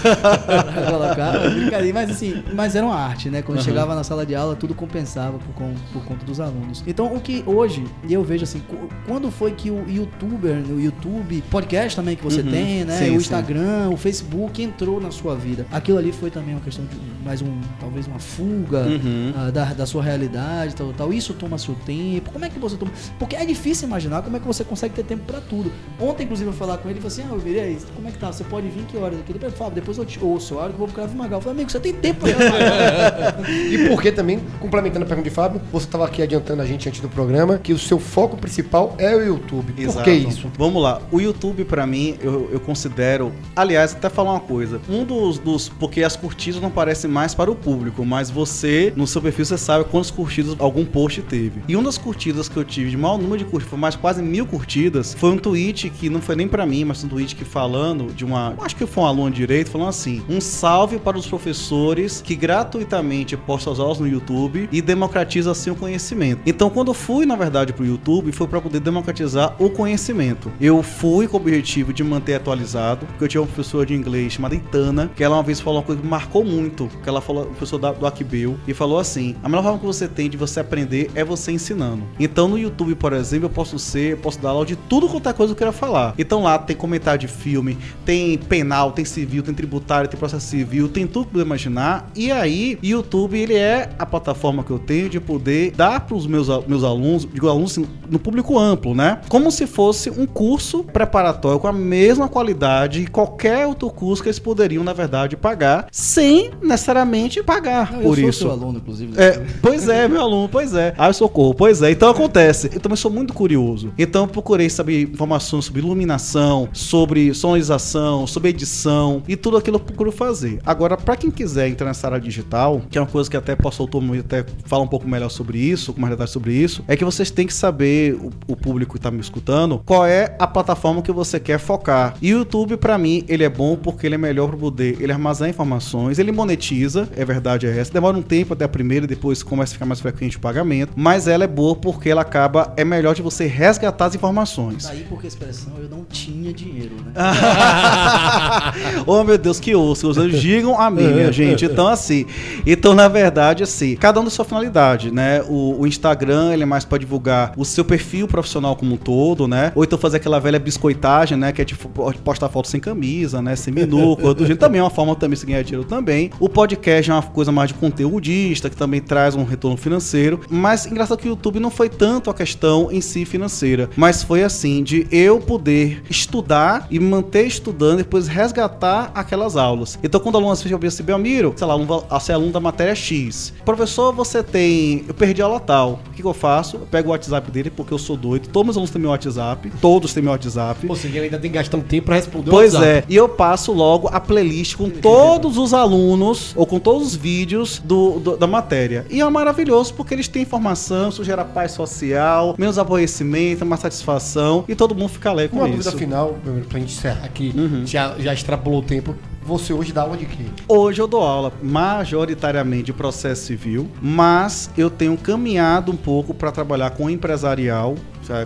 colocava, brincadeira, mas assim, mas era uma arte, né? Quando chegava na sala de aula, tudo compensava por, por conta dos alunos. Então, o que hoje, e eu vejo assim, quando foi que o youtuber, o YouTube, podcast também que você Uhum. tem, né? Sim, o sim. Instagram, o Facebook entrou na sua vida. Aquilo ali foi também uma questão de mais um, talvez uma fuga Uhum. ah, da, da sua realidade, tal, tal. Isso toma seu tempo. Como é que você toma? Porque é difícil imaginar como é que você consegue ter tempo pra tudo. Ontem, inclusive, eu falar com ele e falei assim: Ah, eu virei aí, como é que tá? Você pode vir que horas aqui? Ele falou, Fábio, depois eu te ouço, a hora que eu vou pro Cravo Magal. Eu falei, amigo, você tem tempo pra? (laughs) E porque também, complementando a pergunta de Fábio, você estava aqui adiantando a gente antes do programa que o seu foco principal é o YouTube. Por que isso? Vamos lá. O YouTube, pra mim, eu, eu considero. Aliás, até falar uma coisa. Um dos, dos. Porque as curtidas não parecem mais para o público, mas você, no seu perfil, você sabe quantas curtidas algum post teve. E uma das curtidas que eu tive de maior número de curtidas, foi mais quase mil curtidas, foi um tweet que não foi nem pra mim, mas um tweet que falando de uma. Acho que foi um aluno de direito, falando assim: um salve para os professores que gratuitamente postam as aulas no YouTube e democratiza assim o conhecimento. Então, quando eu fui, na verdade, pro YouTube, foi para poder democratizar o conhecimento. Eu fui com o objetivo de manter atualizado, porque eu tinha uma professora de inglês chamada Itana, que ela uma vez falou uma coisa que me marcou muito, que ela falou, professor da- do Akbel, e falou assim: a melhor forma que você tem de você aprender é você ensinando. Então, no YouTube, por exemplo, eu posso ser, eu posso dar aula de tudo quanto é coisa que eu queira falar. Então lá tem comentário de filme, tem penal, tem civil, tem tributário, tem processo civil, tem tudo que você imaginar. E aí, YouTube, ele é a plataforma que eu tenho de poder dar para os meus, meus alunos, digo alunos no público amplo, né? Como se fosse um curso preparatório com a mesma qualidade e qualquer outro curso que eles poderiam, na verdade, pagar, sem necessariamente pagar Não, eu por sou isso. seu aluno, inclusive. É, pois é, meu aluno, pois é. Ai, socorro, pois é. Então acontece. Eu também sou muito curioso. Então eu procurei saber informações sobre iluminação, sobre sonorização, sobre edição e tudo aquilo eu procuro fazer. Agora, pra quem quiser entrar nessa área digital, que é uma coisa que até posso autor até falar um pouco melhor sobre isso, com mais detalhes sobre isso, é que vocês têm que saber o, o público que tá me escutando, qual é a plataforma que você quer focar. E o YouTube, pra mim, ele é bom porque ele é melhor para poder, ele armazena informações, ele monetiza, é verdade é essa. Demora um tempo até a primeira, depois começa a ficar mais frequente o pagamento, mas ela é boa porque ela acaba, é melhor de você resgatar as informações. Daí porque a expressão eu não tinha dinheiro, né? (laughs) oh meu Deus, que osso. Vocês digam a minha gente. Então, assim. Então, na verdade, assim, cada um da sua finalidade, né? O, o Instagram, ele é mais para divulgar o seu perfil profissional como um todo, né? Ou então fazer aquela velha biscoitagem, né? Que é tipo postar foto sem camisa, né? Sem menu, do jeito. Também é uma forma também de ganhar dinheiro também. O podcast é uma coisa mais de conteudista, que também traz um retorno financeiro. Mas engraçado que o YouTube não foi tanto a questão em si financeira, mas foi assim, de eu poder estudar e manter estudando, depois resgatar aquelas aulas. Então, quando o aluno assiste ao assim, Belmiro, sei lá, aluno, ser aluno da matéria X. Professor, você tem. Eu perdi a aula tal. O que, que, eu faço? Eu pego o WhatsApp dele, porque eu sou doido. Todos os alunos têm meu WhatsApp. Todos têm meu WhatsApp. Ou seja, ele ainda tem gastando tempo para responder pois o WhatsApp. Pois é. E eu passo logo a playlist com todos os alunos, ou com todos os vídeos do, do, da matéria. E é maravilhoso, porque eles têm informação, isso gera paz social, menos aborrecimento, mais satisfação, e todo mundo fica alegre com Uma isso. Uma dúvida final, pra gente encerrar aqui, uhum. já, já extrapolou o tempo. Você hoje dá aula de quê? Hoje eu dou aula majoritariamente de processo civil, mas eu tenho caminhado um pouco para trabalhar com empresarial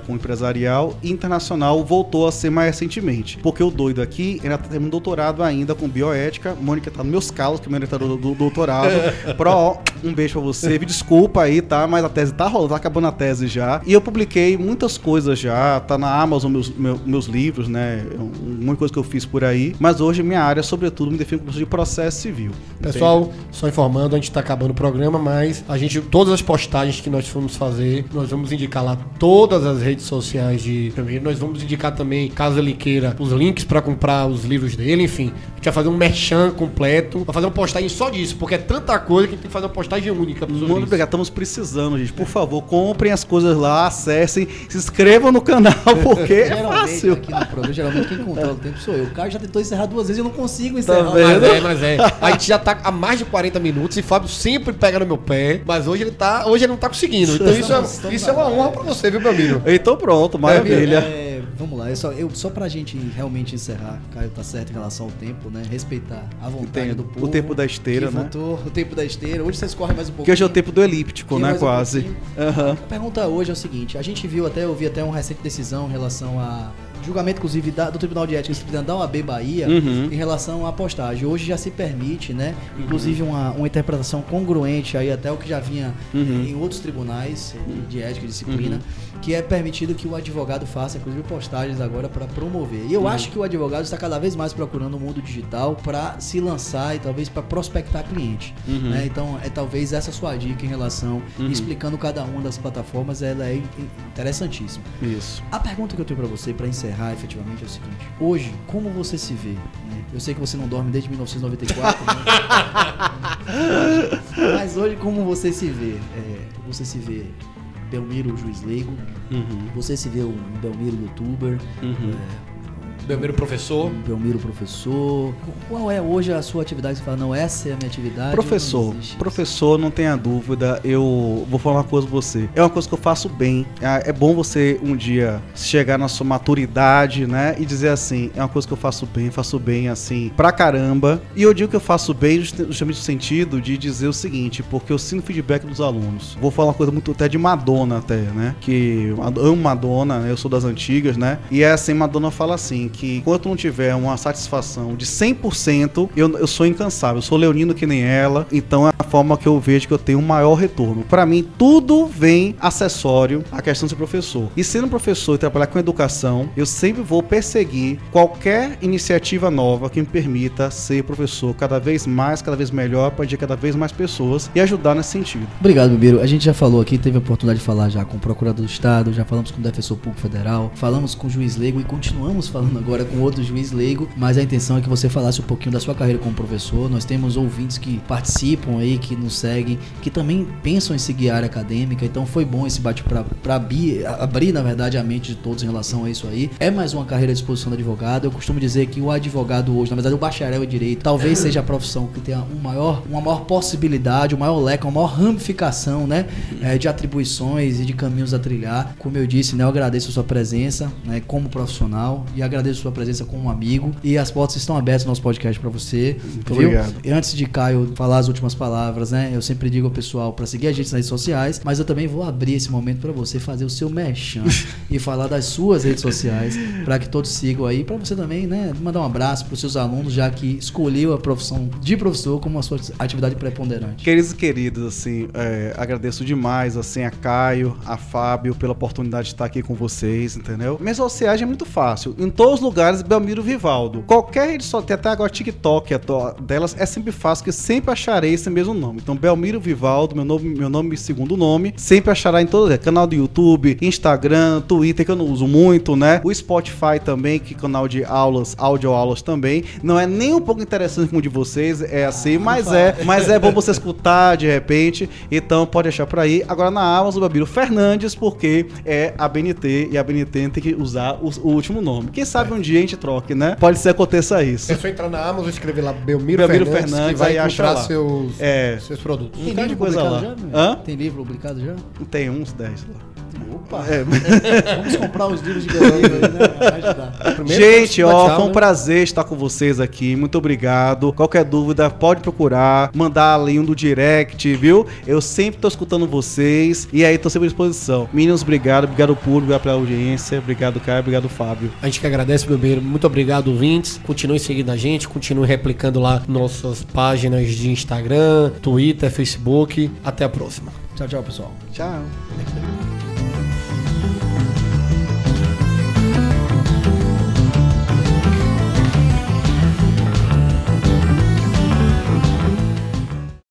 com empresarial e internacional voltou a ser mais recentemente. Porque o doido aqui ainda tem um doutorado ainda com bioética. Mônica tá nos meus calos, que é meu orientador do doutorado. (laughs) Pro, um beijo pra você. Me desculpa aí, tá? Mas a tese tá rolando, tá acabando a tese já. E eu publiquei muitas coisas já, tá na Amazon meus, meus, meus livros, né? Muita coisa que eu fiz por aí. Mas hoje minha área, sobretudo, me define como de processo civil. Pessoal, entende? só informando, a gente tá acabando o programa, mas a gente, todas as postagens que nós fomos fazer, nós vamos indicar lá todas as as redes sociais de primeiro. Nós vamos indicar também, caso ele queira, os links para comprar os livros dele, enfim. A gente vai fazer um merchan completo. Vai fazer uma postagem só disso, porque é tanta coisa que a gente tem que fazer uma postagem única. Muito obrigado, estamos precisando, gente. Por favor, comprem as coisas lá, acessem, se inscrevam no canal, (laughs) porque é fácil. Aqui no programa, geralmente quem controla o tempo sou eu. O cara já tentou encerrar duas vezes e eu não consigo tá encerrar. Tá mas é, mas é. A gente já tá há mais de 40 minutos e Fábio sempre pega no meu pé, mas hoje ele tá, hoje ele não tá conseguindo. Então isso, é, isso é uma honra pra você, viu, meu amigo? Então pronto, maravilha. É, é, vamos lá, eu só, eu, só pra gente realmente encerrar, Caio tá certo em relação ao tempo, né? Respeitar a vontade Tem, do povo. O tempo da esteira, né? Votou, o tempo da esteira. Hoje vocês correm mais um pouco. Que hoje é o tempo do elíptico, né? Quase. Um uhum. A pergunta hoje é o seguinte: a gente viu até, eu vi até uma recente decisão em relação a julgamento, inclusive, da, do Tribunal de Ética da OAB Bahia uhum. em relação à postagem. Hoje já se permite, né? Inclusive uma, uma interpretação congruente aí até o que já vinha uhum. em outros tribunais de ética e disciplina, uhum. Que é permitido que o advogado faça, inclusive, postagens agora para promover. E eu uhum. acho que o advogado está cada vez mais procurando o mundo digital para se lançar e talvez para prospectar cliente. Uhum. Né? Então, é talvez essa sua dica em relação, uhum. explicando cada uma das plataformas, ela é interessantíssima. Isso. A pergunta que eu tenho para você, para encerrar, efetivamente é o seguinte: hoje, como você se vê? Né? Eu sei que você não dorme desde 1994, né? (laughs) mas hoje, como você se vê? É, você se vê Belmiro juiz leigo, uhum. você se vê um Belmiro youtuber, uhum. é, Belmiro professor. Belmiro professor. Qual é hoje a sua atividade? Você fala, não, essa é a minha atividade. Professor. Não professor, não tenha dúvida. Eu vou falar uma coisa pra você. É uma coisa que eu faço bem. É, é bom você um dia chegar na sua maturidade, né? E dizer assim, é uma coisa que eu faço bem, faço bem assim, pra caramba. E eu digo que eu faço bem justamente no sentido de dizer o seguinte, porque eu sinto feedback dos alunos. Vou falar uma coisa muito até de Madonna até, né? Que eu amo Madonna, né? eu sou das antigas, né? E é assim, Madonna fala assim, que enquanto não tiver uma satisfação de 100%, eu, eu sou incansável. Eu sou leonino que nem ela, então é a forma que eu vejo que eu tenho um maior retorno. Para mim, tudo vem acessório à questão de ser professor. E sendo professor e trabalhar com educação, eu sempre vou perseguir qualquer iniciativa nova que me permita ser professor cada vez mais, cada vez melhor, para cada vez mais pessoas e ajudar nesse sentido. Obrigado, Bibiru. A gente já falou aqui, teve a oportunidade de falar já com o procurador do Estado, já falamos com o defensor público federal, falamos com o juiz leigo e continuamos falando agora com outro juiz leigo, mas a intenção é que você falasse um pouquinho da sua carreira como professor. Nós temos ouvintes que participam aí, que nos seguem, que também pensam em seguir a área acadêmica, então foi bom esse bate para abrir, na verdade, a mente de todos em relação a isso aí. É mais uma carreira à disposição do advogado. Eu costumo dizer que o advogado hoje, na verdade, o bacharel em direito, talvez seja a profissão que tenha um maior, uma maior possibilidade, um maior leque, uma maior ramificação, né, é, de atribuições e de caminhos a trilhar. Como eu disse, né, eu agradeço a sua presença, né, como profissional e agradeço a sua presença como amigo e as portas estão abertas no nosso podcast para você. Muito viu? obrigado. E antes de Caio falar as últimas palavras, né, eu sempre digo ao pessoal para seguir a gente nas redes sociais, mas eu também vou abrir esse momento para você fazer o seu merchan (laughs) e falar das suas redes sociais para que todos sigam aí, para você também, né, mandar um abraço para os seus alunos já que escolheu a profissão de professor como a sua atividade preponderante. Queridos e queridos, assim, é, agradeço demais assim a Caio, a Fábio pela oportunidade de estar aqui com vocês, entendeu? Minhas sociais é muito fácil. Em todos os lugares, Belmiro Vivaldo. Qualquer rede social, até agora TikTok delas, é sempre fácil, que sempre acharei esse mesmo nome. Então, Belmiro Vivaldo, meu nome, meu nome segundo nome, sempre achará em todo canal do YouTube, Instagram, Twitter, que eu não uso muito, né? O Spotify também, que é canal de aulas, áudio aulas também. Não é nem um pouco interessante como o de vocês, é assim, mas é, mas é bom você escutar de repente. Então, pode achar por aí. Agora na Amazon, Belmiro Fernandes, porque é a BNT e a BNT tem que usar o, o último nome. Quem sabe um dia a gente troque, né? Pode ser que aconteça isso. É só entrar na Amazon e escrever lá Belmiro, Belmiro Fernandes, Fernandes, que vai encontrar seus, é. seus produtos. Tem livro coisa lá. Já, Hã? Tem livro publicado já? Tem uns 10 lá. Opa! É. (laughs) Vamos comprar os livros de Belmiro aí, né? Gente, ó, foi um né? prazer estar com vocês aqui. Muito obrigado. Qualquer dúvida, pode procurar, mandar ali um do direct, viu? Eu sempre tô escutando vocês e aí tô sempre à disposição. Meninos, obrigado. Obrigado, público, obrigado pela audiência. Obrigado, Caio. Obrigado, Fábio. A gente que agradece, meu bem. Muito obrigado, ouvintes. Continue seguindo a gente, continue replicando lá nossas páginas de Instagram, Twitter, Facebook. Até a próxima. Tchau, tchau, pessoal. Tchau.